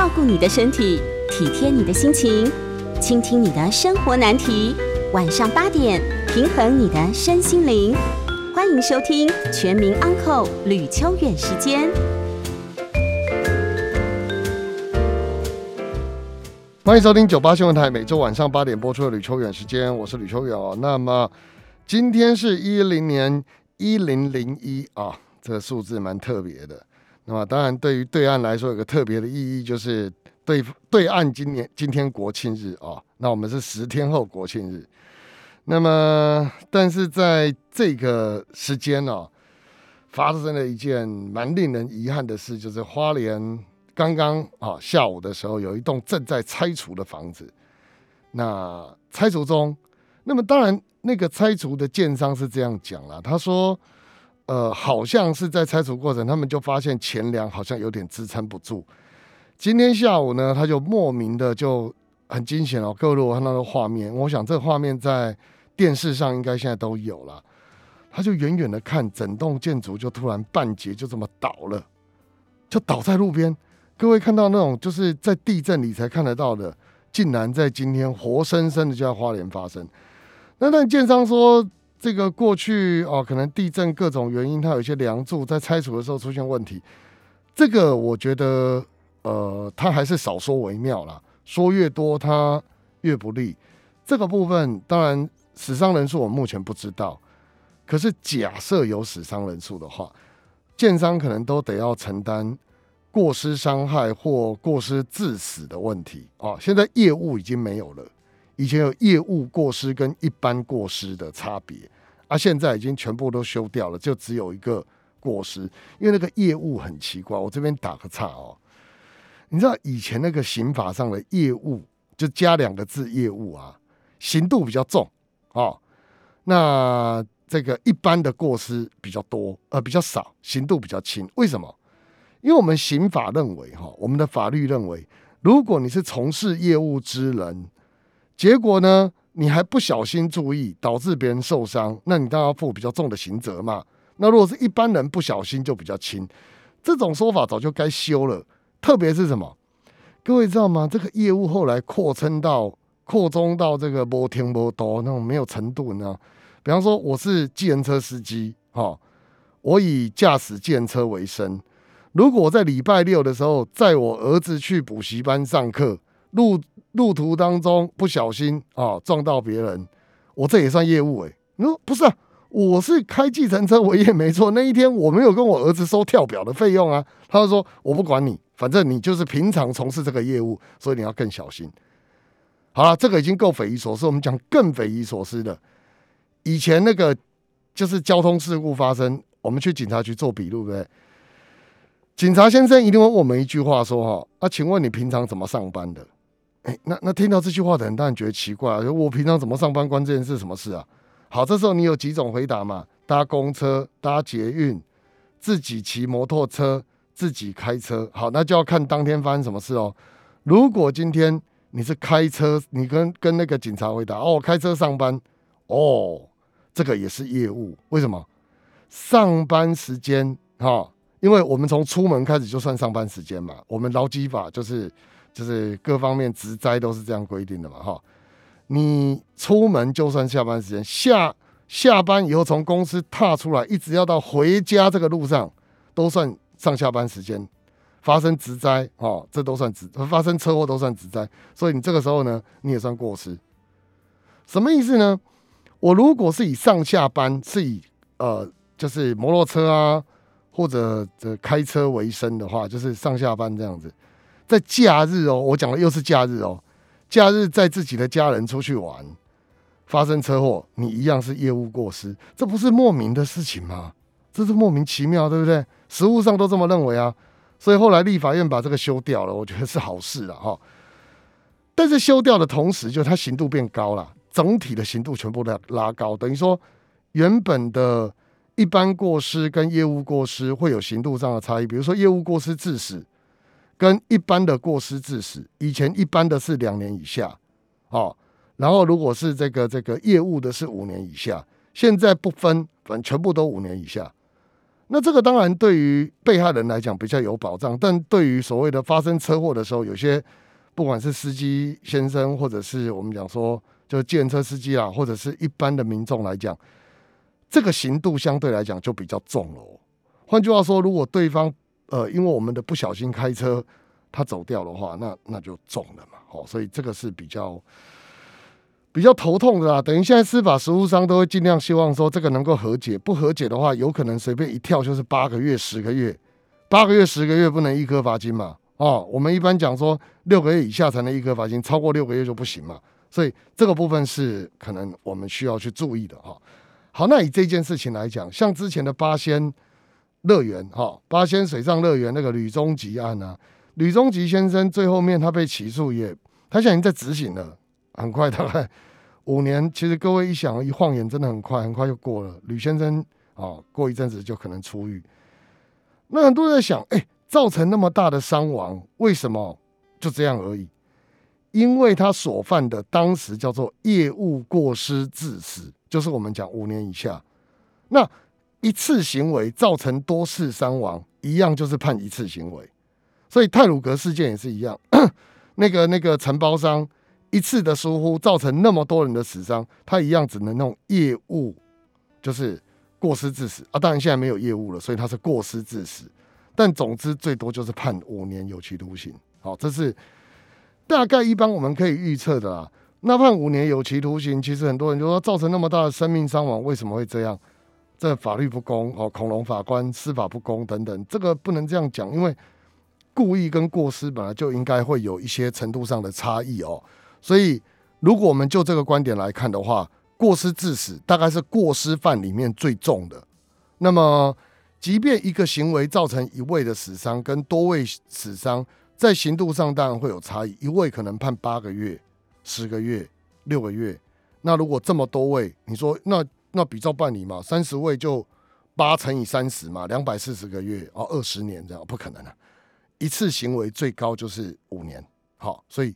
照顾你的身体，体贴你的心情，倾听你的生活难题。晚上八点，平衡你的身心灵。欢迎收听《全民安扣吕秋远时间》。欢迎收听九八新闻台每周晚上八点播出的吕秋远时间，我是吕秋远哦。那么今天是一零年一零零一啊，这个数字蛮特别的。那么当然，对于对岸来说有个特别的意义，就是对对岸今年今天国庆日啊，那我们是十天后国庆日。那么，但是在这个时间呢，发生了一件蛮令人遗憾的事，就是花莲。刚刚啊，下午的时候有一栋正在拆除的房子。那拆除中，那么当然那个拆除的建商是这样讲了，他说，呃，好像是在拆除过程，他们就发现前梁好像有点支撑不住。今天下午呢，他就莫名的就很惊险哦。各位如果看到的画面，我想这画面在电视上应该现在都有了。他就远远的看，整栋建筑就突然半截就这么倒了，就倒在路边。各位看到那种就是在地震里才看得到的，竟然在今天活生生的就在花莲发生。那但建商说，这个过去哦，可能地震各种原因，它有一些梁柱在拆除的时候出现问题。这个我觉得，呃，他还是少说为妙啦，说越多他越不利。这个部分当然死伤人数我目前不知道，可是假设有死伤人数的话，建商可能都得要承担。过失伤害或过失致死的问题啊，现在业务已经没有了。以前有业务过失跟一般过失的差别，啊，现在已经全部都修掉了，就只有一个过失。因为那个业务很奇怪，我这边打个岔哦。你知道以前那个刑法上的业务，就加两个字“业务”啊，刑度比较重哦。那这个一般的过失比较多，呃，比较少，刑度比较轻。为什么？因为我们刑法认为，哈，我们的法律认为，如果你是从事业务之人，结果呢，你还不小心注意，导致别人受伤，那你当然要负比较重的刑责嘛。那如果是一般人不小心，就比较轻。这种说法早就该修了。特别是什么？各位知道吗？这个业务后来扩充到扩充到这个摩天摩多那种没有程度呢。比方说，我是计程车司机，哈，我以驾驶计程车为生。如果我在礼拜六的时候载我儿子去补习班上课，路路途当中不小心啊撞到别人，我这也算业务哎？你说不是啊？我是开计程车，我也没错。那一天我没有跟我儿子收跳表的费用啊。他就说我不管你，反正你就是平常从事这个业务，所以你要更小心。好了，这个已经够匪夷所思，我们讲更匪夷所思的。以前那个就是交通事故发生，我们去警察局做笔录，对不对？警察先生一定会问我们一句话，说：“哈，啊，请问你平常怎么上班的？”哎，那那听到这句话的人当然觉得奇怪啊，我平常怎么上班关这件事什么事啊？好，这时候你有几种回答嘛？搭公车、搭捷运、自己骑摩托车、自己开车。好，那就要看当天发生什么事哦。如果今天你是开车，你跟跟那个警察回答：“哦，开车上班。”哦，这个也是业务。为什么？上班时间哈。因为我们从出门开始就算上班时间嘛，我们劳基法就是就是各方面职灾都是这样规定的嘛，哈。你出门就算下班时间，下下班以后从公司踏出来，一直要到回家这个路上，都算上下班时间。发生职灾哦，这都算职；发生车祸都算职灾。所以你这个时候呢，你也算过失。什么意思呢？我如果是以上下班是以呃，就是摩托车啊。或者这开车为生的话，就是上下班这样子。在假日哦，我讲的又是假日哦。假日在自己的家人出去玩，发生车祸，你一样是业务过失，这不是莫名的事情吗？这是莫名其妙，对不对？实务上都这么认为啊。所以后来立法院把这个修掉了，我觉得是好事了哈。但是修掉的同时，就它刑度变高了，整体的刑度全部拉拉高，等于说原本的。一般过失跟业务过失会有刑度上的差异，比如说业务过失致死跟一般的过失致死，以前一般的是两年以下，哦，然后如果是这个这个业务的是五年以下，现在不分，反正全部都五年以下。那这个当然对于被害人来讲比较有保障，但对于所谓的发生车祸的时候，有些不管是司机先生，或者是我们讲说就计程车司机啊，或者是一般的民众来讲，这个刑度相对来讲就比较重了。换句话说，如果对方呃因为我们的不小心开车他走掉的话，那那就重了嘛。哦，所以这个是比较。比较头痛的啦，等于现在司法实务商都会尽量希望说这个能够和解，不和解的话，有可能随便一跳就是八个月、十个月，八个月、十个月不能一颗罚金嘛？哦，我们一般讲说六个月以下才能一颗罚金，超过六个月就不行嘛。所以这个部分是可能我们需要去注意的哈。好，那以这件事情来讲，像之前的八仙乐园哈，八仙水上乐园那个吕中吉案啊，吕中吉先生最后面他被起诉也，他现在已经在执行了。很快，大概 五年。其实各位一想，一晃眼，真的很快，很快就过了。吕先生啊，过一阵子就可能出狱。那很多人在想，哎，造成那么大的伤亡，为什么就这样而已？因为他所犯的当时叫做业务过失致死，就是我们讲五年以下。那一次行为造成多次伤亡，一样就是判一次行为。所以泰鲁格事件也是一样，那个那个承包商。一次的疏忽造成那么多人的死伤，他一样只能用业务，就是过失致死啊。当然现在没有业务了，所以他是过失致死。但总之最多就是判五年有期徒刑。好，这是大概一般我们可以预测的啦。那判五年有期徒刑，其实很多人就说造成那么大的生命伤亡，为什么会这样？这法律不公哦，恐龙法官司法不公等等，这个不能这样讲，因为故意跟过失本来就应该会有一些程度上的差异哦。所以，如果我们就这个观点来看的话，过失致死大概是过失犯里面最重的。那么，即便一个行为造成一位的死伤跟多位死伤，在刑度上当然会有差异，一位可能判八个月、十个月、六个月。那如果这么多位，你说那那比照办理嘛？三十位就八乘以三十嘛，两百四十个月哦，二十年这样不可能啊！一次行为最高就是五年。好，所以。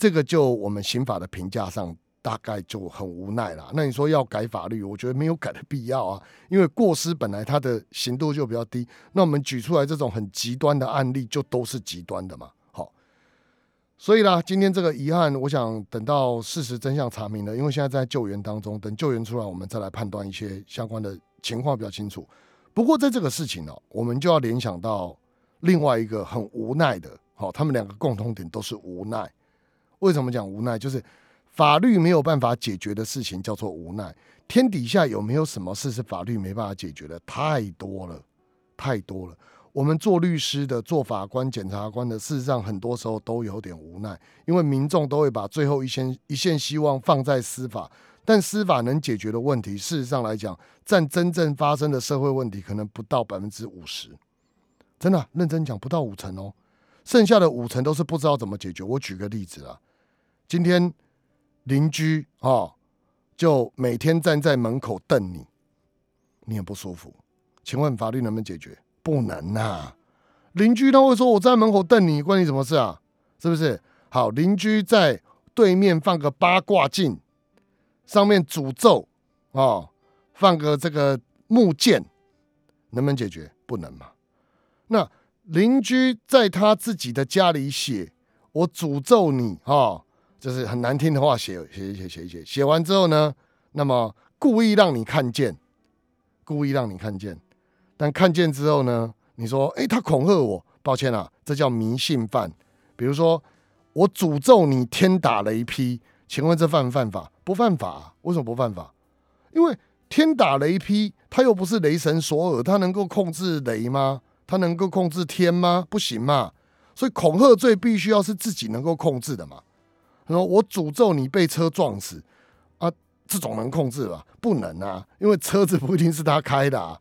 这个就我们刑法的评价上大概就很无奈了。那你说要改法律，我觉得没有改的必要啊，因为过失本来它的刑度就比较低。那我们举出来这种很极端的案例，就都是极端的嘛。所以啦，今天这个遗憾，我想等到事实真相查明了，因为现在在救援当中，等救援出来，我们再来判断一些相关的情况比较清楚。不过在这个事情呢，我们就要联想到另外一个很无奈的，好，他们两个共同点都是无奈。为什么讲无奈？就是法律没有办法解决的事情叫做无奈。天底下有没有什么事是法律没办法解决的？太多了，太多了。我们做律师的、做法官、检察官的，事实上很多时候都有点无奈，因为民众都会把最后一线一线希望放在司法，但司法能解决的问题，事实上来讲，占真正发生的社会问题可能不到百分之五十。真的，认真讲，不到五成哦。剩下的五成都是不知道怎么解决。我举个例子啊。今天邻居啊，就每天站在门口瞪你，你很不舒服。请问法律能不能解决？不能呐。邻居他会说：“我在门口瞪你，关你什么事啊？”是不是？好，邻居在对面放个八卦镜，上面诅咒啊，放个这个木剑，能不能解决？不能嘛。那邻居在他自己的家里写：“我诅咒你啊。”就是很难听的话，写写写写写，写完之后呢，那么故意让你看见，故意让你看见，但看见之后呢，你说，哎，他恐吓我，抱歉啊，这叫迷信犯。比如说，我诅咒你天打雷劈，请问这犯不犯法？不犯法，为什么不犯法？因为天打雷劈，他又不是雷神索尔，他能够控制雷吗？他能够控制天吗？不行嘛。所以恐吓罪必须要是自己能够控制的嘛。说我诅咒你被车撞死啊！这种能控制吧？不能啊，因为车子不一定是他开的啊，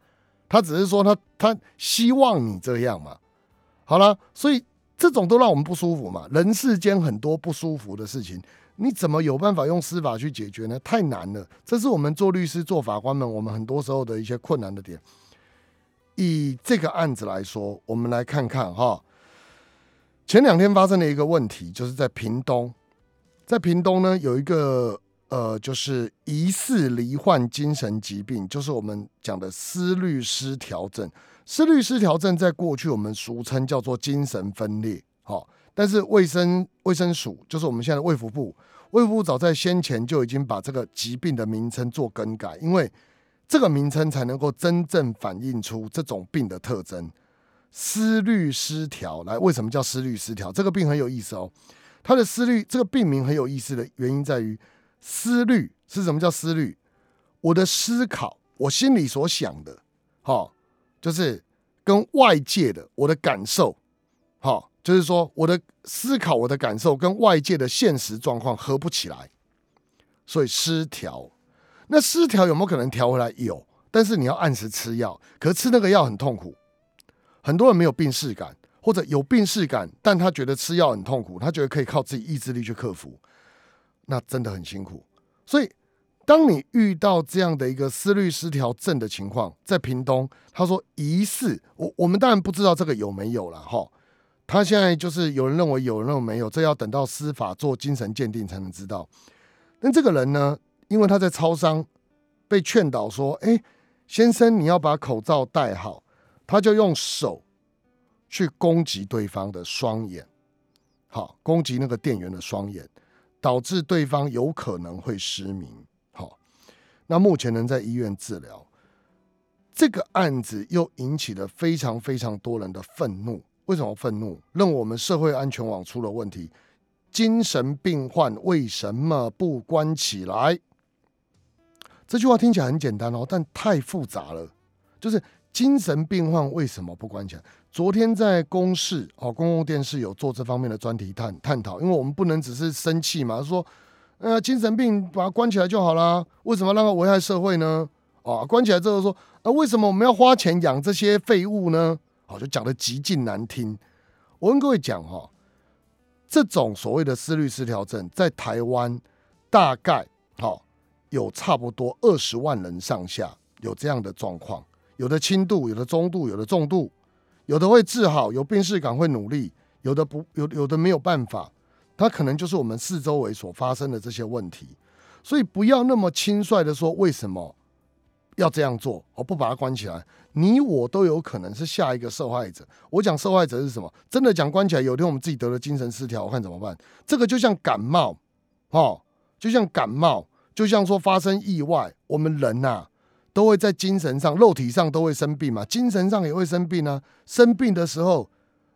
他只是说他他希望你这样嘛。好了，所以这种都让我们不舒服嘛。人世间很多不舒服的事情，你怎么有办法用司法去解决呢？太难了，这是我们做律师、做法官们，我们很多时候的一些困难的点。以这个案子来说，我们来看看哈，前两天发生的一个问题，就是在屏东。在屏东呢，有一个呃，就是疑似罹患精神疾病，就是我们讲的思虑失调症。思虑失调症在过去我们俗称叫做精神分裂，好，但是卫生卫生署就是我们现在的卫福部，卫福部早在先前就已经把这个疾病的名称做更改，因为这个名称才能够真正反映出这种病的特征。思虑失调，来，为什么叫思虑失调？这个病很有意思哦，它的思虑这个病名很有意思的原因在于，思虑是什么叫思虑？我的思考，我心里所想的，好。就是跟外界的我的感受，好，就是说我的思考、我的感受跟外界的现实状况合不起来，所以失调。那失调有没有可能调回来？有，但是你要按时吃药。可是吃那个药很痛苦，很多人没有病逝感，或者有病逝感，但他觉得吃药很痛苦，他觉得可以靠自己意志力去克服，那真的很辛苦。所以。当你遇到这样的一个思虑失调症的情况，在屏东，他说疑似我我们当然不知道这个有没有了哈。他现在就是有人认为有人认为没有，这要等到司法做精神鉴定才能知道。那这个人呢，因为他在超商被劝导说：“哎，先生你要把口罩戴好。”他就用手去攻击对方的双眼，好攻击那个店员的双眼，导致对方有可能会失明。好那目前能在医院治疗，这个案子又引起了非常非常多人的愤怒。为什么愤怒？认为我们社会安全网出了问题，精神病患为什么不关起来？这句话听起来很简单哦，但太复杂了。就是精神病患为什么不关起来？昨天在公视哦，公共电视有做这方面的专题探探讨，因为我们不能只是生气嘛，说。呃，精神病把他关起来就好啦，为什么让他危害社会呢？啊，关起来之后说，啊，为什么我们要花钱养这些废物呢？好，就讲的极尽难听。我跟各位讲哈，这种所谓的思虑失调症，在台湾大概好有差不多二十万人上下有这样的状况，有的轻度，有的中度，有的重度，有的会治好，有病逝感会努力，有的不有有的没有办法。它可能就是我们四周围所发生的这些问题，所以不要那么轻率的说为什么要这样做，而不把它关起来。你我都有可能是下一个受害者。我讲受害者是什么？真的讲关起来，有一天我们自己得了精神失调，我看怎么办？这个就像感冒，哦，就像感冒，就像说发生意外，我们人呐都会在精神上、肉体上都会生病嘛，精神上也会生病啊。生病的时候，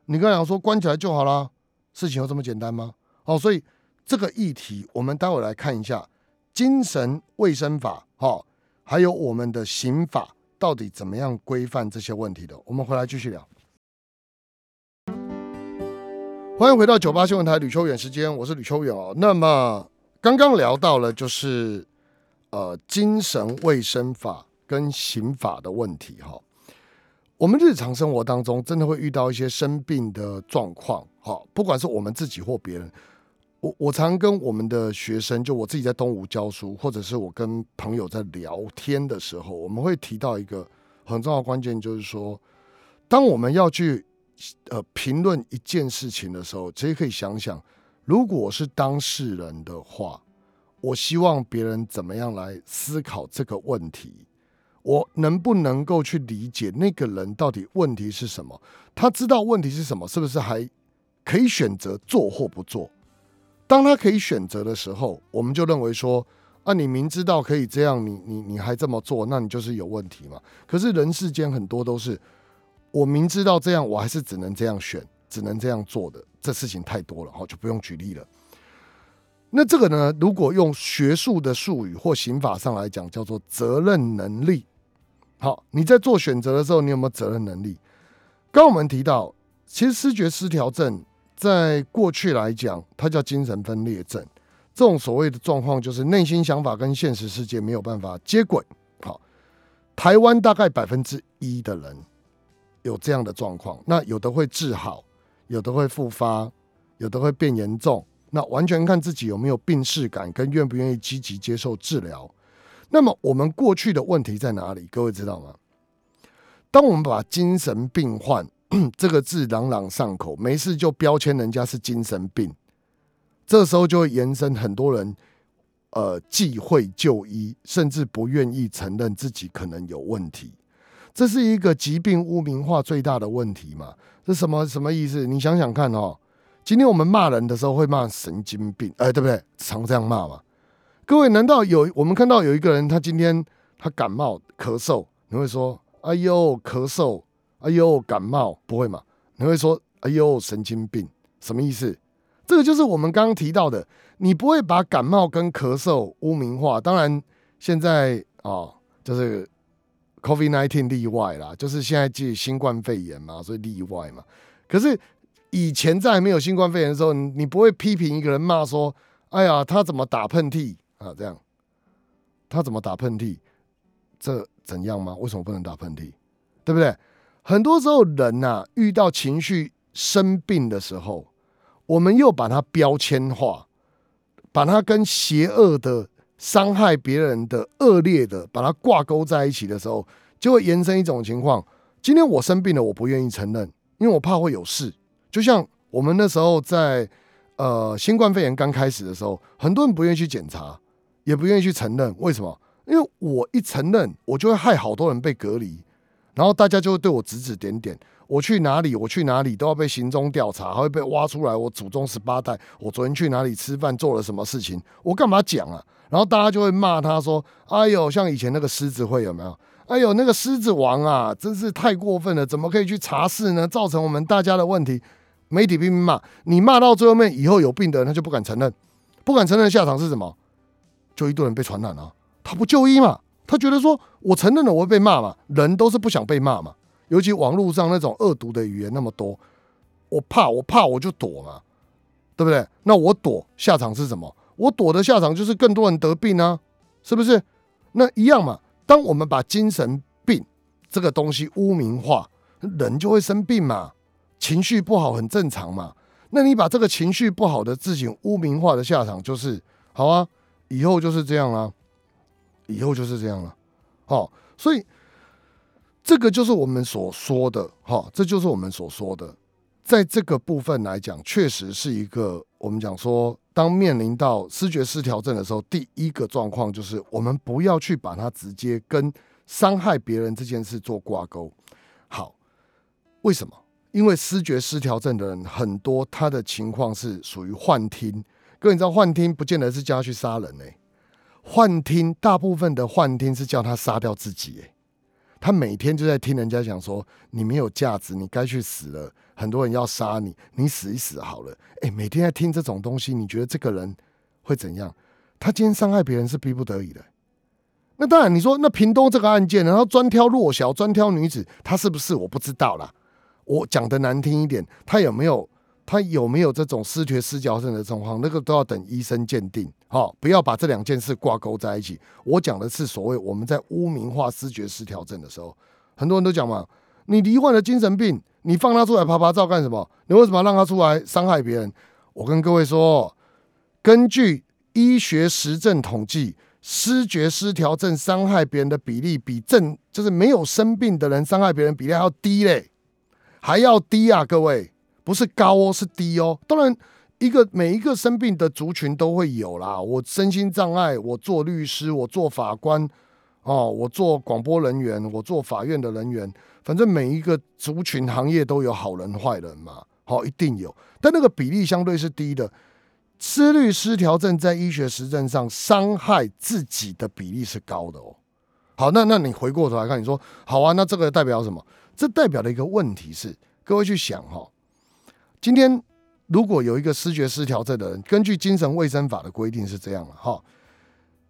你跟他讲说关起来就好了，事情有这么简单吗？哦，所以这个议题，我们待会来看一下精神卫生法，哈，还有我们的刑法到底怎么样规范这些问题的。我们回来继续聊。欢迎回到九八新闻台吕秋远时间，我是吕秋远哦。那么刚刚聊到了就是呃精神卫生法跟刑法的问题，哈。我们日常生活当中真的会遇到一些生病的状况，哈，不管是我们自己或别人。我我常跟我们的学生，就我自己在东吴教书，或者是我跟朋友在聊天的时候，我们会提到一个很重要的关键，就是说，当我们要去呃评论一件事情的时候，其实可以想想，如果是当事人的话，我希望别人怎么样来思考这个问题，我能不能够去理解那个人到底问题是什么？他知道问题是什么，是不是还可以选择做或不做？当他可以选择的时候，我们就认为说，啊，你明知道可以这样，你你你还这么做，那你就是有问题嘛。可是人世间很多都是，我明知道这样，我还是只能这样选，只能这样做的，这事情太多了，哈，就不用举例了。那这个呢，如果用学术的术语或刑法上来讲，叫做责任能力。好，你在做选择的时候，你有没有责任能力？刚我们提到，其实视觉失调症。在过去来讲，它叫精神分裂症。这种所谓的状况，就是内心想法跟现实世界没有办法接轨。好，台湾大概百分之一的人有这样的状况。那有的会治好，有的会复发，有的会变严重。那完全看自己有没有病逝感，跟愿不愿意积极接受治疗。那么我们过去的问题在哪里？各位知道吗？当我们把精神病患 这个字朗朗上口，没事就标签人家是精神病，这时候就会延伸很多人呃忌讳就医，甚至不愿意承认自己可能有问题。这是一个疾病污名化最大的问题嘛？这什么什么意思？你想想看哦。今天我们骂人的时候会骂神经病，哎，对不对？常这样骂嘛。各位，难道有我们看到有一个人，他今天他感冒咳嗽，你会说：“哎呦，咳嗽，哎呦，感冒，不会嘛？”你会说：“哎呦，神经病。”什么意思？这个就是我们刚刚提到的，你不会把感冒跟咳嗽污名化。当然，现在啊，就是 COVID nineteen 例外啦，就是现在即新冠肺炎嘛，所以例外嘛。可是。以前在没有新冠肺炎的时候，你你不会批评一个人骂说：“哎呀，他怎么打喷嚏啊？这样，他怎么打喷嚏？这怎样吗？为什么不能打喷嚏？对不对？很多时候人呐，遇到情绪生病的时候，我们又把它标签化，把它跟邪恶的、伤害别人的、恶劣的，把它挂钩在一起的时候，就会延伸一种情况：今天我生病了，我不愿意承认，因为我怕会有事。就像我们那时候在呃新冠肺炎刚开始的时候，很多人不愿意去检查，也不愿意去承认。为什么？因为我一承认，我就会害好多人被隔离，然后大家就会对我指指点点。我去哪里，我去哪里都要被行踪调查，还会被挖出来。我祖宗十八代，我昨天去哪里吃饭，做了什么事情，我干嘛讲啊？然后大家就会骂他说：“哎呦，像以前那个狮子会有没有？哎呦，那个狮子王啊，真是太过分了，怎么可以去查事呢？造成我们大家的问题。”媒体拼命骂你，骂到最后面，以后有病的人他就不敢承认，不敢承认下场是什么？就一堆人被传染了。他不就医嘛？他觉得说我承认了，我会被骂嘛？人都是不想被骂嘛。尤其网络上那种恶毒的语言那么多，我怕，我怕，我就躲嘛，对不对？那我躲下场是什么？我躲的下场就是更多人得病啊，是不是？那一样嘛。当我们把精神病这个东西污名化，人就会生病嘛。情绪不好很正常嘛，那你把这个情绪不好的事情污名化的下场就是，好啊，以后就是这样啊，以后就是这样了，好，所以这个就是我们所说的，哈，这就是我们所说的，在这个部分来讲，确实是一个我们讲说，当面临到视觉失调症的时候，第一个状况就是我们不要去把它直接跟伤害别人这件事做挂钩，好，为什么？因为视觉失调症的人很多，他的情况是属于幻听。各位，你知道幻听不见得是叫他去杀人诶，幻听大部分的幻听是叫他杀掉自己诶。他每天就在听人家讲说你没有价值，你该去死了，很多人要杀你，你死一死好了。诶，每天在听这种东西，你觉得这个人会怎样？他今天伤害别人是逼不得已的。那当然，你说那屏东这个案件，然后专挑弱小，专挑女子，他是不是？我不知道啦。我讲的难听一点，他有没有他有没有这种失觉失调症的状况？那个都要等医生鉴定。好，不要把这两件事挂钩在一起。我讲的是所谓我们在污名化失觉失调症的时候，很多人都讲嘛，你罹患了精神病，你放他出来拍拍照干什么？你为什么要让他出来伤害别人？我跟各位说，根据医学实证统计，失觉失调症伤害别人的比例比正就是没有生病的人伤害别人比例还要低嘞。还要低啊，各位，不是高哦，是低哦。当然，一个每一个生病的族群都会有啦。我身心障碍，我做律师，我做法官，哦，我做广播人员，我做法院的人员，反正每一个族群行业都有好人坏人嘛，好，一定有。但那个比例相对是低的。思虑失调症在医学实证上伤害自己的比例是高的哦。好，那那你回过头来看，你说好啊，那这个代表什么？这代表的一个问题是，各位去想哈，今天如果有一个视觉失调症的人，根据精神卫生法的规定是这样了哈，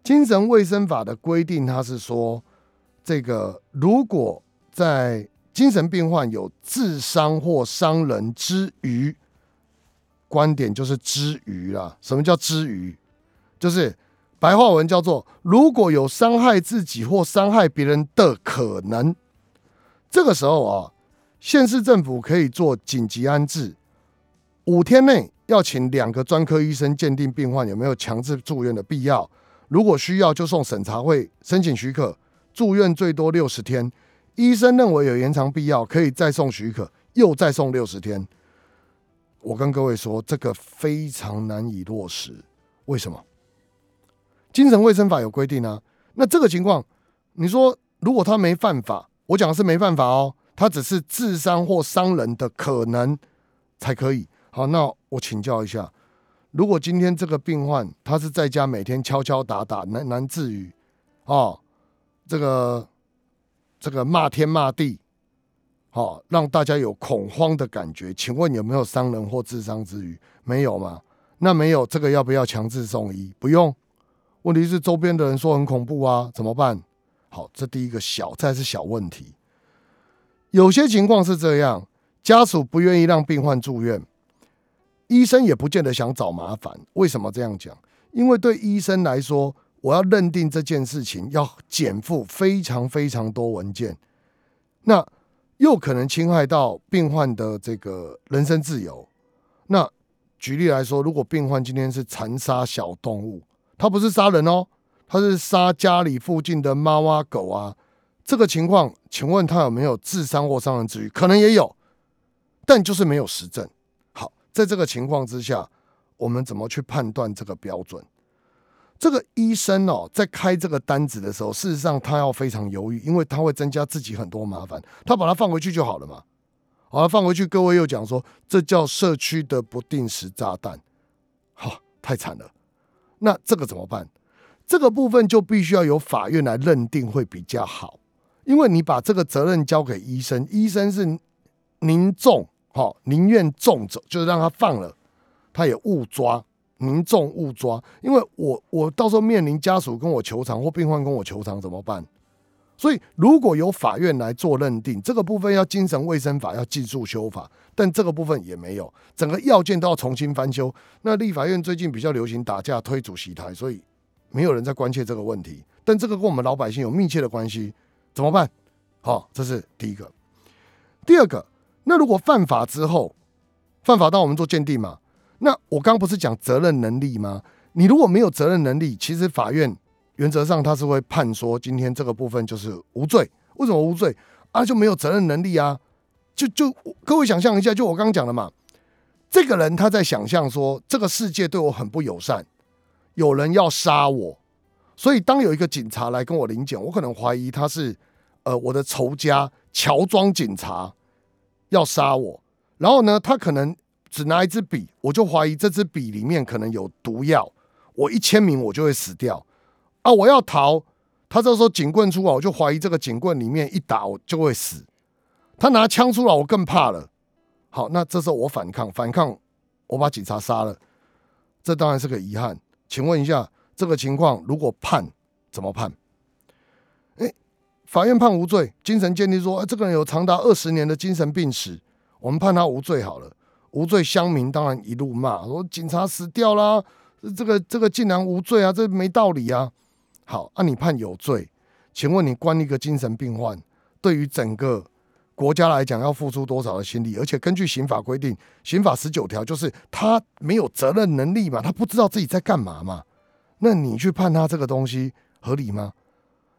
精神卫生法的规定，它是说，这个如果在精神病患有自伤或伤人之余，观点就是之余啦。什么叫之余？就是白话文叫做，如果有伤害自己或伤害别人的可能。这个时候啊，县市政府可以做紧急安置，五天内要请两个专科医生鉴定病患有没有强制住院的必要。如果需要，就送审查会申请许可，住院最多六十天。医生认为有延长必要，可以再送许可，又再送六十天。我跟各位说，这个非常难以落实。为什么？精神卫生法有规定啊。那这个情况，你说如果他没犯法，我讲的是没犯法哦，他只是自伤或伤人的可能才可以。好，那我请教一下，如果今天这个病患他是在家每天敲敲打打，难难治愈，哦，这个这个骂天骂地，好，让大家有恐慌的感觉，请问有没有伤人或自伤之余？没有吗？那没有这个要不要强制送医？不用。问题是周边的人说很恐怖啊，怎么办？好，这第一个小，再是小问题。有些情况是这样，家属不愿意让病患住院，医生也不见得想找麻烦。为什么这样讲？因为对医生来说，我要认定这件事情要减负非常非常多文件，那又可能侵害到病患的这个人身自由。那举例来说，如果病患今天是残杀小动物，他不是杀人哦，他是杀家里附近的猫啊狗啊，这个情况，请问他有没有自伤或伤人之余？可能也有，但就是没有实证。在这个情况之下，我们怎么去判断这个标准？这个医生哦，在开这个单子的时候，事实上他要非常犹豫，因为他会增加自己很多麻烦。他把它放回去就好了嘛。好了，放回去，各位又讲说，这叫社区的不定时炸弹，好，太惨了。那这个怎么办？这个部分就必须要由法院来认定会比较好，因为你把这个责任交给医生，医生是民众好，宁愿重走，就是让他放了，他也误抓，宁重勿抓。因为我我到时候面临家属跟我求偿或病患跟我求偿怎么办？所以如果由法院来做认定，这个部分要精神卫生法要技术修法。但这个部分也没有，整个要件都要重新翻修。那立法院最近比较流行打架推主席台，所以没有人在关切这个问题。但这个跟我们老百姓有密切的关系，怎么办？好，这是第一个。第二个，那如果犯法之后，犯法到我们做鉴定嘛？那我刚不是讲责任能力吗？你如果没有责任能力，其实法院原则上他是会判说今天这个部分就是无罪。为什么无罪？啊，就没有责任能力啊。就就各位想象一下，就我刚刚讲的嘛，这个人他在想象说这个世界对我很不友善，有人要杀我，所以当有一个警察来跟我领检，我可能怀疑他是呃我的仇家乔装警察要杀我，然后呢，他可能只拿一支笔，我就怀疑这支笔里面可能有毒药，我一签名我就会死掉啊！我要逃，他这时候警棍出来，我就怀疑这个警棍里面一打我就会死。他拿枪出来，我更怕了。好，那这时候我反抗，反抗，我把警察杀了，这当然是个遗憾。请问一下，这个情况如果判怎么判？法院判无罪，精神鉴定说，哎，这个人有长达二十年的精神病史，我们判他无罪好了。无罪，乡民当然一路骂，说警察死掉啦，这个这个竟然无罪啊，这没道理啊。好，按你判有罪，请问你关一个精神病患，对于整个。国家来讲要付出多少的心力，而且根据刑法规定，刑法十九条就是他没有责任能力嘛，他不知道自己在干嘛嘛。那你去判他这个东西合理吗？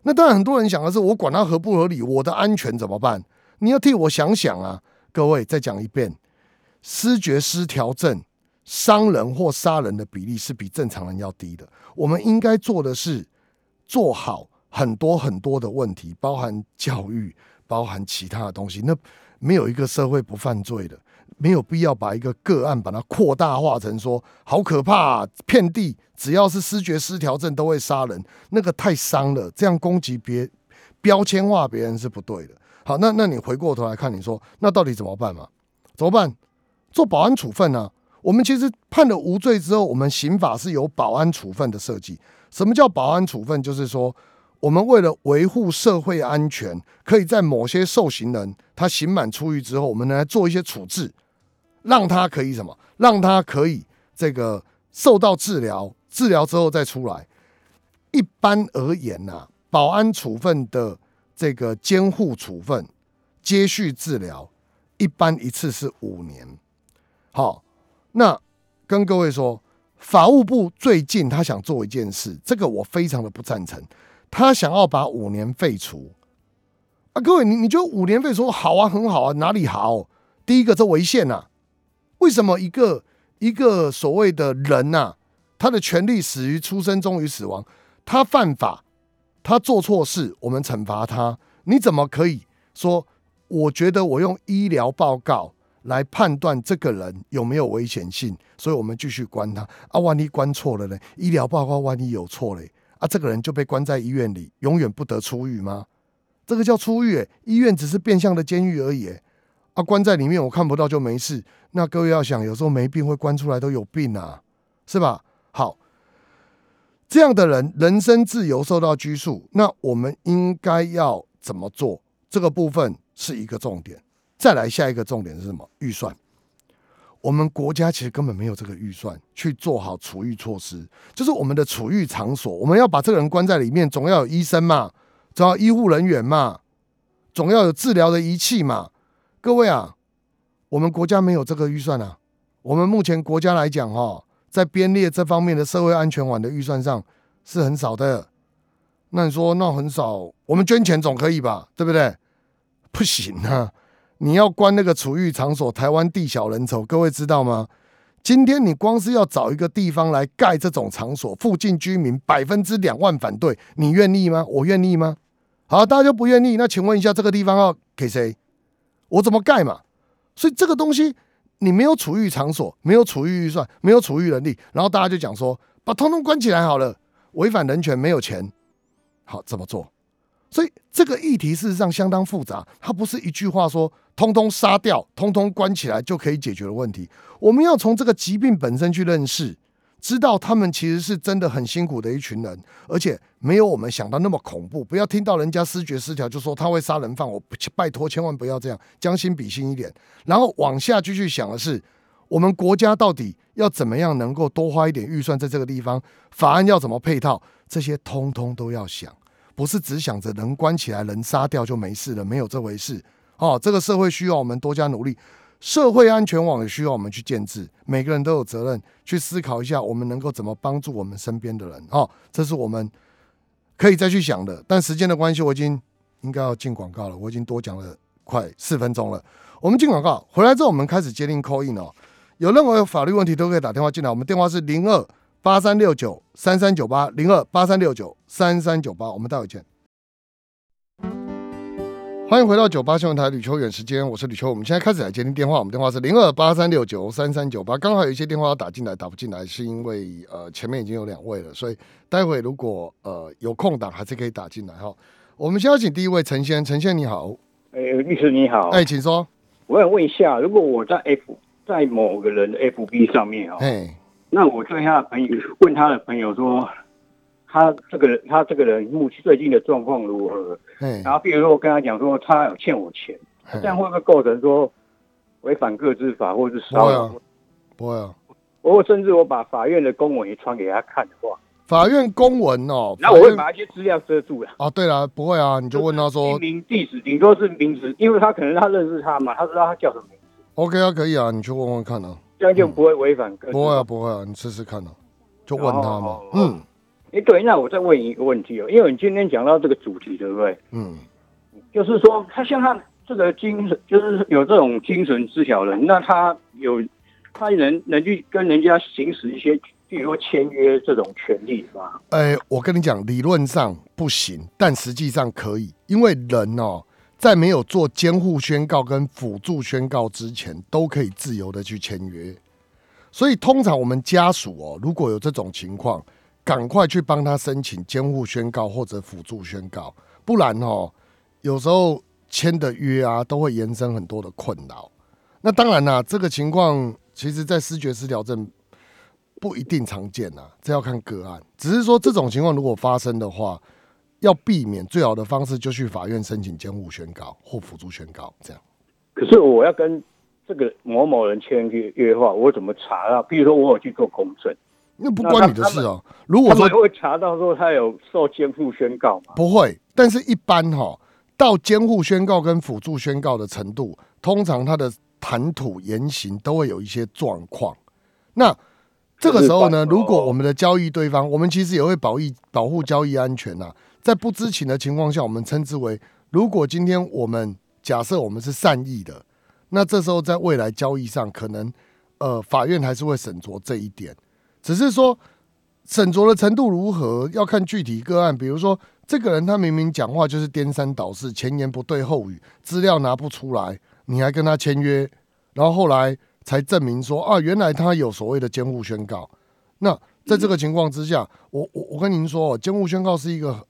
那当然，很多人想的是我管他合不合理，我的安全怎么办？你要替我想想啊！各位再讲一遍，失觉失调症伤人或杀人的比例是比正常人要低的。我们应该做的是做好很多很多的问题，包含教育。包含其他的东西，那没有一个社会不犯罪的，没有必要把一个个案把它扩大化成说好可怕，遍地只要是失觉失调症都会杀人，那个太伤了，这样攻击别标签化别人是不对的。好，那那你回过头来看，你说那到底怎么办嘛？怎么办？做保安处分呢？我们其实判了无罪之后，我们刑法是有保安处分的设计。什么叫保安处分？就是说。我们为了维护社会安全，可以在某些受刑人他刑满出狱之后，我们来做一些处置，让他可以什么？让他可以这个受到治疗，治疗之后再出来。一般而言呐，保安处分的这个监护处分、接续治疗，一般一次是五年。好，那跟各位说，法务部最近他想做一件事，这个我非常的不赞成。他想要把五年废除啊！各位，你你觉得五年废除好啊？很好啊？哪里好？第一个，这违宪呐！为什么一个一个所谓的人呐，他的权利始于出生，终于死亡？他犯法，他做错事，我们惩罚他，你怎么可以说？我觉得我用医疗报告来判断这个人有没有危险性，所以我们继续关他啊。万一关错了呢？医疗报告万一有错嘞啊，这个人就被关在医院里，永远不得出狱吗？这个叫出狱，医院只是变相的监狱而已。啊，关在里面我看不到就没事。那各位要想，有时候没病会关出来都有病啊，是吧？好，这样的人人身自由受到拘束，那我们应该要怎么做？这个部分。是一个重点，再来下一个重点是什么？预算。我们国家其实根本没有这个预算去做好储育措施，就是我们的储育场所，我们要把这个人关在里面，总要有医生嘛，总要医护人员嘛，总要有治疗的仪器嘛。各位啊，我们国家没有这个预算啊。我们目前国家来讲，哈，在编列这方面的社会安全网的预算上是很少的。那你说那很少，我们捐钱总可以吧？对不对？不行啊！你要关那个储育场所，台湾地小人稠，各位知道吗？今天你光是要找一个地方来盖这种场所，附近居民百分之两万反对，你愿意吗？我愿意吗？好，大家就不愿意。那请问一下，这个地方要给谁？我怎么盖嘛？所以这个东西你没有储育场所，没有储育预算，没有储育能力，然后大家就讲说，把通通关起来好了，违反人权，没有钱，好怎么做？所以这个议题事实上相当复杂，它不是一句话说“通通杀掉，通通关起来”就可以解决的问题。我们要从这个疾病本身去认识，知道他们其实是真的很辛苦的一群人，而且没有我们想到那么恐怖。不要听到人家失觉失调就说他会杀人犯，我拜托千万不要这样，将心比心一点。然后往下继续想的是，我们国家到底要怎么样能够多花一点预算在这个地方？法案要怎么配套？这些通通都要想。不是只想着人关起来，人杀掉就没事了，没有这回事。哦，这个社会需要我们多加努力，社会安全网也需要我们去建制。每个人都有责任去思考一下，我们能够怎么帮助我们身边的人。哦，这是我们可以再去想的。但时间的关系，我已经应该要进广告了。我已经多讲了快四分钟了。我们进广告回来之后，我们开始接听 call in 哦。有任何法律问题都可以打电话进来，我们电话是零二。八三六九三三九八零二八三六九三三九八，我们待会见。欢迎回到九八新闻台吕秋远时间，我是吕秋。我们现在开始来接听电话，我们电话是零二八三六九三三九八。刚好有一些电话要打进来，打不进来，是因为呃前面已经有两位了，所以待会如果呃有空档，还是可以打进来哈。我们先邀请第一位陈先，陈先你好，哎，律师你好，哎，请说。我想问一下，如果我在 F 在某个人的 FB 上面啊，哎。那我对他的朋友问他的朋友说，他这个他这个人目前最近的状况如何？然后比如说我跟他讲说他有欠我钱，这样会不会构成说违反个资法或者是骚扰？不会啊。我甚至我把法院的公文也传给他看的话，法院公文哦，那我会把一些资料遮住了。哦，对了，不会啊，你就问他说名地址，顶多是名字，因为他可能他认识他嘛，他知道他叫什么名字。OK 啊，可以啊，你去问问看啊。这样就不会违反。不会啊，不会啊，你试试看啊，就问他嘛。嗯，哎，对，那我再问一个问题哦，因为你今天讲到这个主题，对不对？嗯，就是说，他像他这个精神，就是有这种精神失调人，那他有他能能去跟人家行使一些，比如说签约这种权利吗？哎，我跟你讲，理论上不行，但实际上可以，因为人哦。在没有做监护宣告跟辅助宣告之前，都可以自由的去签约。所以通常我们家属哦，如果有这种情况，赶快去帮他申请监护宣告或者辅助宣告，不然哦，有时候签的约啊，都会延伸很多的困扰。那当然啦，这个情况其实在失觉失调症不一定常见呐，这要看个案。只是说这种情况如果发生的话。要避免最好的方式就去法院申请监护宣告或辅助宣告，这样。可是我要跟这个某某人签约约的话，我怎么查啊？比如说我有去做公证，那不关你的事啊。如果说会查到说他有受监护宣告吗？不会，但是一般哈，到监护宣告跟辅助宣告的程度，通常他的谈吐言行都会有一些状况。那这个时候呢，如果我们的交易对方，我们其实也会保益保护交易安全呐。在不知情的情况下，我们称之为，如果今天我们假设我们是善意的，那这时候在未来交易上，可能呃法院还是会审酌这一点。只是说沈酌的程度如何，要看具体个案。比如说，这个人他明明讲话就是颠三倒四，前言不对后语，资料拿不出来，你还跟他签约，然后后来才证明说啊，原来他有所谓的监护宣告。那在这个情况之下，我我我跟您说，监护宣告是一个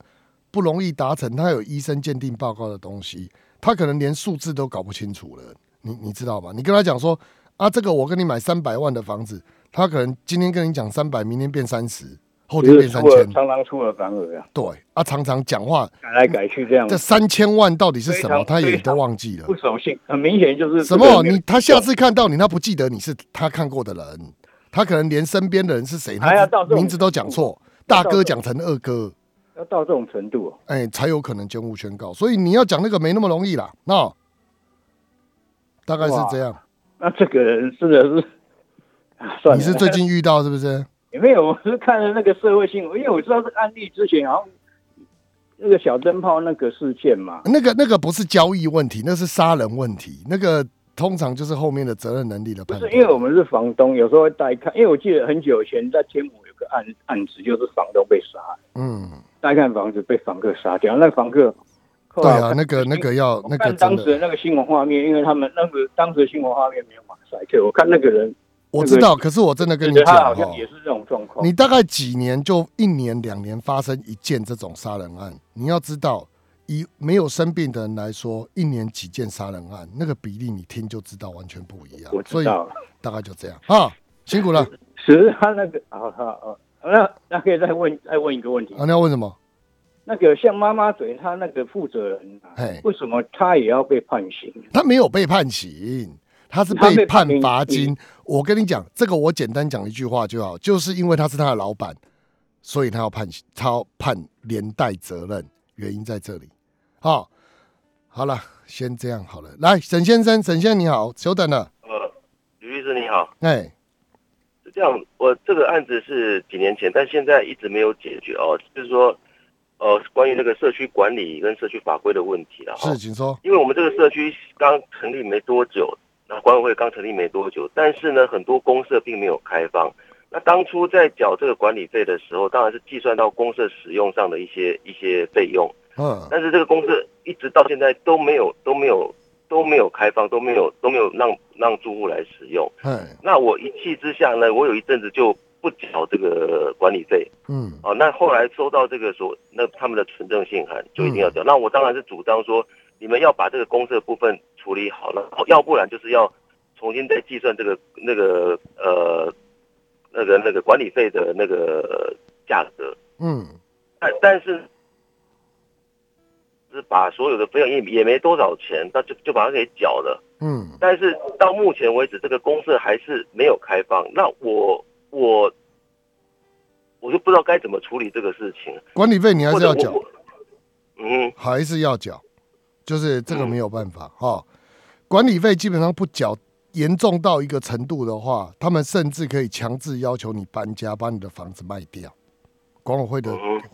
不容易达成，他有医生鉴定报告的东西，他可能连数字都搞不清楚了。你你知道吧？你跟他讲说啊，这个我跟你买三百万的房子。他可能今天跟你讲三百，明天变三十，后天变三千，常常出尔反尔呀。对，啊，常常讲话改来改去这样。这三千万到底是什么？他也都忘记了。不守信，很明显就是什么？你他下次看到你，他不记得你是他看过的人，他可能连身边的人是谁，他名字都讲错，大哥讲成二哥，要到这种程度，哎，才有可能监护宣告。所以你要讲那个没那么容易啦，那大概是这样。那这个人真的是。你是最近遇到是不是？也 没有，我是看了那个社会新闻，因为我知道这个案例之前好像那个小灯泡那个事件嘛。那个那个不是交易问题，那是杀人问题。那个通常就是后面的责任能力的判断。不是，因为我们是房东，有时候会带看。因为我记得很久以前在天母有个案案子，就是房东被杀。嗯。带看房子被房客杀掉，那房客。对啊，那个那个要那个当时的那个新闻画面，因为他们那个当时的新闻画面没有马赛克，我看那个人。我知道，可是我真的跟你讲哈，也是这种状况。你大概几年就一年两年发生一件这种杀人案？你要知道，以没有生病的人来说，一年几件杀人案，那个比例你听就知道完全不一样。我知道，大概就这样啊，辛苦了。是他那个好好好，那那可以再问再问一个问题啊？你要问什么？那个像妈妈嘴，他那个负责人，哎为什么他也要被判刑？他没有被判刑。他是被判罚金。我跟你讲，这个我简单讲一句话就好，就是因为他是他的老板，所以他要判，他要判连带责任，原因在这里。好，好了，先这样好了。来，沈先生，沈先生你好，久等了。呃，吕律师你好。哎，是这样，我这个案子是几年前，但现在一直没有解决哦。就是说，呃，关于那个社区管理跟社区法规的问题了。是，请说。因为我们这个社区刚成立没多久。管委会刚成立没多久，但是呢，很多公社并没有开放。那当初在缴这个管理费的时候，当然是计算到公社使用上的一些一些费用。嗯。但是这个公社一直到现在都没有都没有都没有开放，都没有都没有让让住户来使用。嗯。那我一气之下呢，我有一阵子就不缴这个管理费。嗯。哦，那后来收到这个所那他们的存证信函，就一定要缴。那我当然是主张说。你们要把这个公社部分处理好了，要不然就是要重新再计算这个那个呃那个那个管理费的那个价格。嗯，但但是是把所有的费用也也没多少钱，那就就把它给缴了。嗯，但是到目前为止，这个公社还是没有开放。那我我我就不知道该怎么处理这个事情。管理费你还是要缴，嗯，还是要缴。就是这个没有办法哈，管理费基本上不缴，严重到一个程度的话，他们甚至可以强制要求你搬家，把你的房子卖掉。管委会的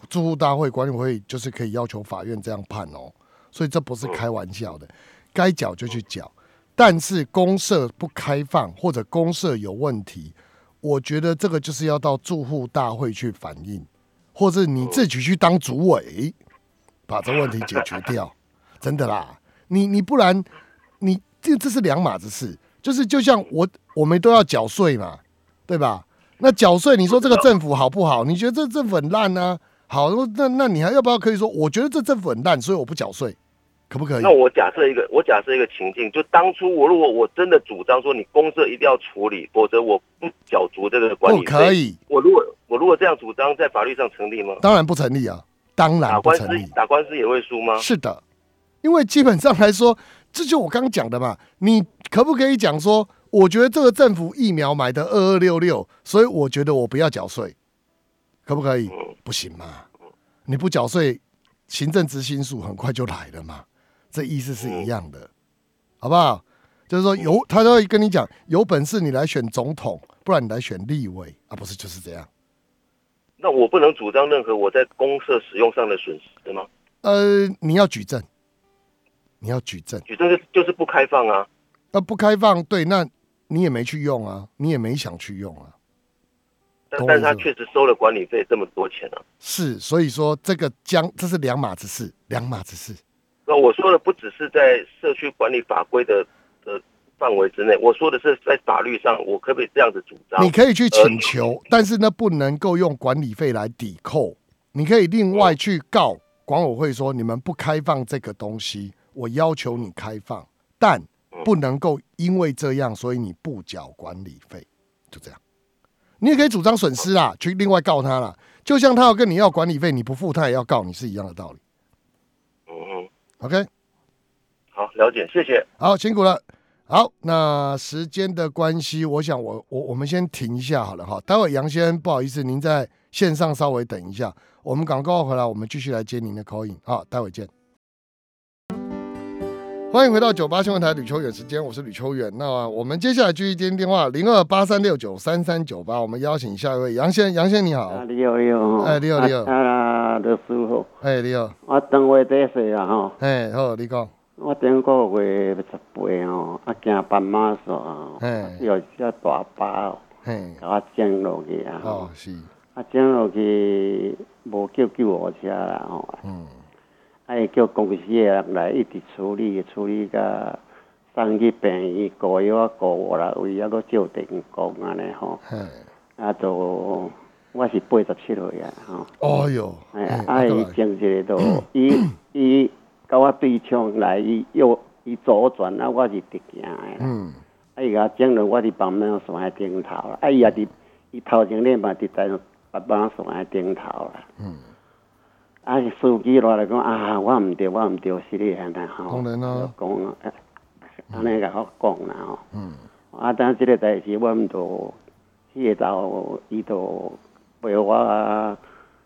住户大会，管委会就是可以要求法院这样判哦，所以这不是开玩笑的，该缴就去缴。但是公社不开放或者公社有问题，我觉得这个就是要到住户大会去反映，或者你自己去当主委，把这问题解决掉。真的啦，你你不然，你这这是两码子事，就是就像我我们都要缴税嘛，对吧？那缴税，你说这个政府好不好？你觉得这政府很烂呢？好，那那你还要不要可以说，我觉得这政府很烂，所以我不缴税，可不可以？那我假设一个，我假设一个情境，就当初我如果我真的主张说你公社一定要处理，否则我不缴足这个管理费，可以。我如果我如果这样主张，在法律上成立吗？当然不成立啊，当然不成立。打官司也会输吗？是的。因为基本上来说，这就我刚刚讲的嘛。你可不可以讲说，我觉得这个政府疫苗买的二二六六，所以我觉得我不要缴税，可不可以？不行嘛。你不缴税，行政执行署很快就来了嘛。这意思是一样的，好不好？就是说有他都会跟你讲，有本事你来选总统，不然你来选立委啊，不是就是这样？那我不能主张任何我在公社使用上的损失吗？呃，你要举证。你要举证，举证就就是不开放啊。那不开放，对，那你也没去用啊，你也没想去用啊。但但是他确实收了管理费这么多钱啊。是，所以说这个将这是两码子事，两码子事。那我说的不只是在社区管理法规的的范围之内，我说的是在法律上，我可不可以这样子主张？你可以去请求，但是呢，不能够用管理费来抵扣。你可以另外去告管委会说，你们不开放这个东西，我要求你开放，但不能够因为这样，所以你不缴管理费，就这样。你也可以主张损失啊，去另外告他啦。就像他要跟你要管理费，你不付，他也要告你，是一样的道理。嗯，OK，好，了解，谢谢。好，辛苦了。好，那时间的关系，我想我我我们先停一下好了哈。待会杨先生，不好意思，您在线上稍微等一下，我们广告回来，我们继续来接您的口音。好，待会见。欢迎回到九八新闻台吕秋远时间，我是吕秋远。那我们接下来继续接电话，零二八三六九三三九八。我们邀请下一位杨先，杨先你好。你好，你好。哎，你好，你好。啊，刘师傅。哎，你好。我等位得岁啊，吼。哎，好，你讲。我顶个月十八吼，啊，行斑马线吼，有只大巴哦，甲我整落去啊。哦，是。啊，整落去无叫救护车啦，吼。嗯。爱叫公司诶人来一直处理，处理甲送去病院，高药啊高我啦，为啊个照电工安尼吼。啊，就我是八十七岁啊，吼。哦哟。哎，啊，伊整一个都，伊伊甲我对冲来，伊右伊左转，啊，我是直行诶。嗯。啊，伊甲整落，我伫旁边山诶顶头啦。啊，伊也伫，伊头前咧嘛伫在旁边山诶顶头啦。嗯。啊，司机落来讲啊，我毋对，我毋对，是你安尼吼。当然啦。讲，安尼甲我讲啦吼。嗯。啊，但即个代志，我毋着，迄个头伊着陪我，啊，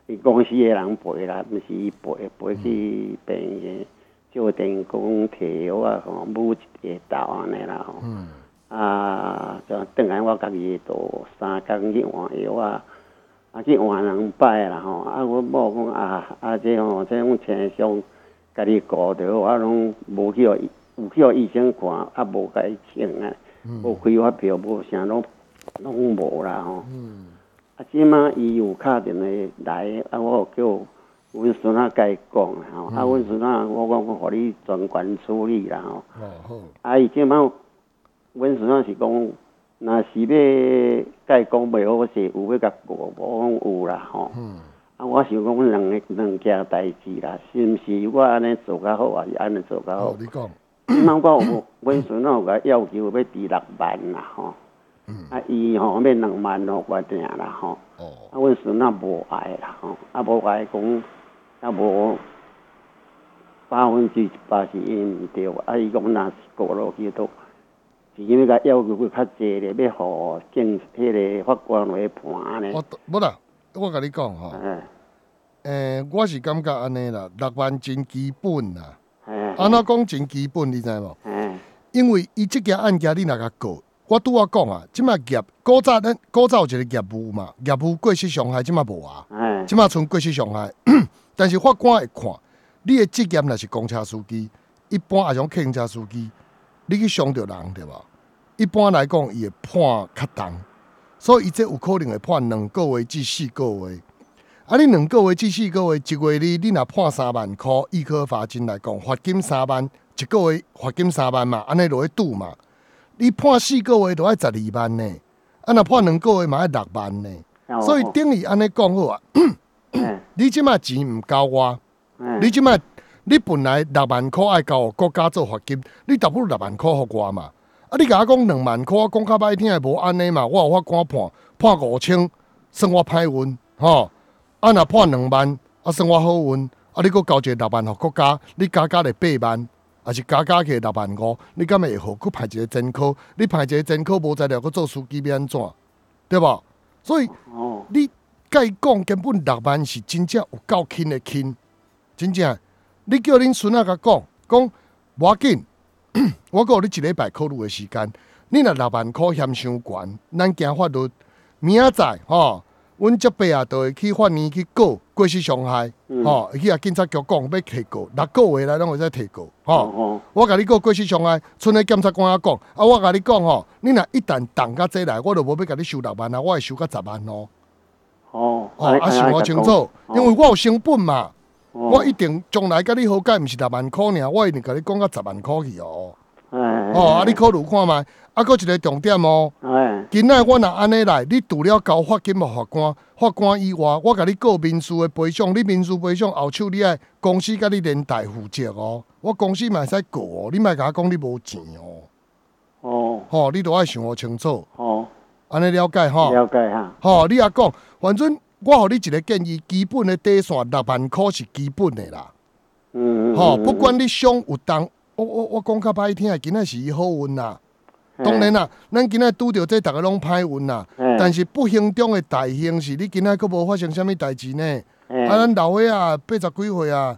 伊公司的人陪啦，毋是伊陪，陪去病院，就电工摕药啊，吼，补一个头安尼啦吼。嗯。啊，就等下我家己着三工去换药啊。啊，去换人摆啦吼！啊，阮某讲啊啊，这吼，这种车厢家己顾着，我拢无去互有去互医生看，啊，无甲伊请啊，无开发票，无啥拢拢无啦吼。啊，即马伊有敲电话来，啊，我叫阮孙仔甲伊讲啦吼。啊，阮孙仔我讲我互你全权处理啦吼。哦好。啊，伊即马阮孙仔是讲。那是要甲伊讲袂好势，有要甲过，无讲有啦吼。嗯。啊，我想讲两个两件代志啦，是毋是我安尼做较好，还是安尼做较好？你讲。那我有阮孙仔有甲要求要挃六万啦吼。嗯。啊，伊吼要两万咯，我定啦吼。哦。啊，阮孙仔无爱啦吼，啊无爱讲，啊无百分之一百是因毋对，啊伊讲若是过落去都。是因为甲要求会较济咧，要互警迄个法官来判咧。我无啦，我甲你讲吼，诶，我是感觉安尼啦，六万真基本啦。安怎讲真基本，你知无？因为伊即件案件你若甲告，我拄我讲啊，即马业古早咱古早有一个业务嘛，业务过失伤害即马无啊。即马剩过失伤害，但是法官会看，你的职业若是公车司机，一般也像客车司机。你去伤着人对吧？一般来讲，伊会判较重，所以伊这有可能会判两个月至四个月。啊，你两个月至四个月，一月里你若判三万箍，一科罚金来讲，罚金三万，一个月罚金三万嘛，安尼落去赌嘛。你判四个月都要十二万呢，啊，若判两个月嘛要六万呢。所以等于安尼讲好啊，你即卖钱毋交我，你即卖。你本来六万块爱交国家做罚金，你倒不如六万块互我嘛？啊，你甲我讲两万块，讲较歹听诶无安尼嘛？我有法官判判五千，算我歹运吼。啊，若判两万，啊算我好运。啊，你佫交一个六万互国家，你加加来八万，啊是加加起六万五？你敢会好？去排一个真考，你排一个真考无材料，去做司机要安怎？对无？所以，你甲伊讲根本六万是真正有够轻的轻，真正。你叫恁孙仔甲讲讲，无要紧，我有你一礼拜考虑的时间，你若六万箍嫌伤悬，咱惊法律，明仔载吼，阮这边啊，就会去法院去告过失伤害，吼，去啊警察局讲要提告，六个月内拢会使提告，吼。我甲你讲过失伤害，村里检察官啊讲，啊我甲你讲吼，你若一旦动甲这来，我就无要甲你收六万啊，我会收甲十万咯哦。哦，啊，想我清楚，因为我有成本嘛，我一定将来甲你好解，毋是六万箍尔，我一定甲你讲到十万箍去哦。哦，啊，你考虑看觅，啊，佫一个重点哦。今仔我若安尼来，你除了交罚金无法官，法官以外，我甲你告民事的赔偿，你民事赔偿后手你爱公司甲你连带负责哦。我公司嘛会使告哦，你莫甲我讲你无钱哦。哦，吼，你都爱想好清楚。哦，安尼了解吼？了解哈。吼，你也讲，反正我互你一个建议，基本的底线六万块是基本的啦。嗯。吼，不管你想有当。我我我讲较歹听，今仔是伊好运啦。当然啦，咱今仔拄着这，逐个拢歹运啦。但是不幸中的大幸是，你今仔佫无发生啥物代志呢？啊，咱老岁仔，八十几岁啊，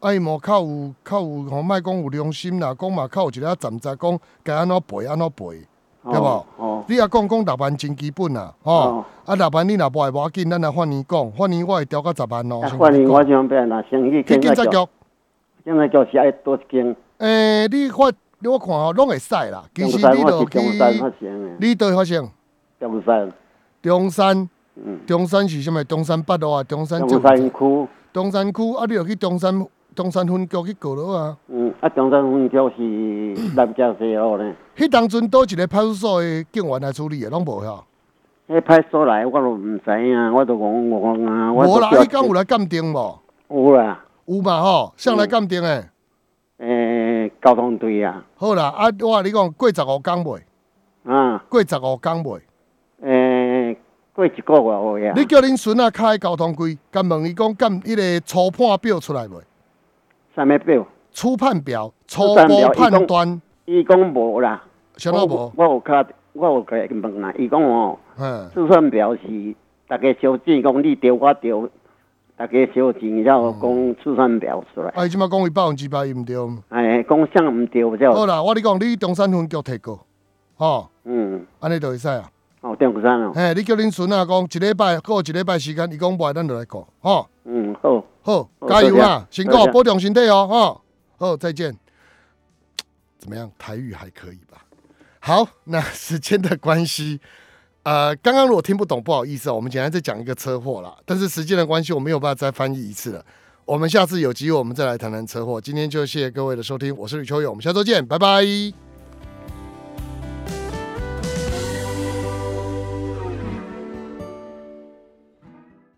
啊，伊莫较有较有，吼莫讲有良心啦，讲嘛较有一个站在讲该安怎赔安怎赔，对无？哦。你也讲讲六万真基本啊，吼。啊，六万你若无爱无要紧，咱来换年讲，换年我会调到十万咯。换年我想变啦，生意更加叫。现在叫是爱多一间。诶，你发我看吼，拢会使啦。其实你都去，你都发生。中山。中山。嗯。中山是啥物？中山北路啊，中山。中山区。中山区啊，你著去中山中山分局去告了啊。嗯，啊，中山分局是 南京西路呢。迄当阵倒一个派出所的警员来处理的，拢无晓。迄派出所来，我都毋知影，我都讲我讲啊。无啦，迄敢有来鉴定无？有啦。有嘛吼？上来鉴定诶。诶，交通队啊。好啦，啊，我甲你讲过十五工未？啊，过十五工未？诶，过一个月啊。你叫恁孙仔开交通规，敢问伊讲，干迄个初判表出来未？啥物表？初判表，初步判断。伊讲无啦。啥都无。我有卡，我有甲伊问啦。伊讲哦，初判表是大家小姐讲你丢我丢。大家小钱，然后讲出算表出来。哎，即马讲伊百分之百伊毋对。哎，讲啥毋对，就。好啦，我你讲，你中山分局提过，吼。嗯。安尼就会使啊。哦，中山哦。嘿，你叫恁孙啊，讲一礼拜过一礼拜时间，伊讲无，咱就来过，吼。嗯，好。好，加油啊！辛苦，保重身体哦，哈。好，再见。怎么样？台语还可以吧？好，那时间的关系。呃，刚刚如果听不懂，不好意思哦，我们简单再讲一个车祸啦。但是时间的关系，我没有办法再翻译一次了。我们下次有机会，我们再来谈谈车祸。今天就谢谢各位的收听，我是吕秋勇，我们下周见，拜拜。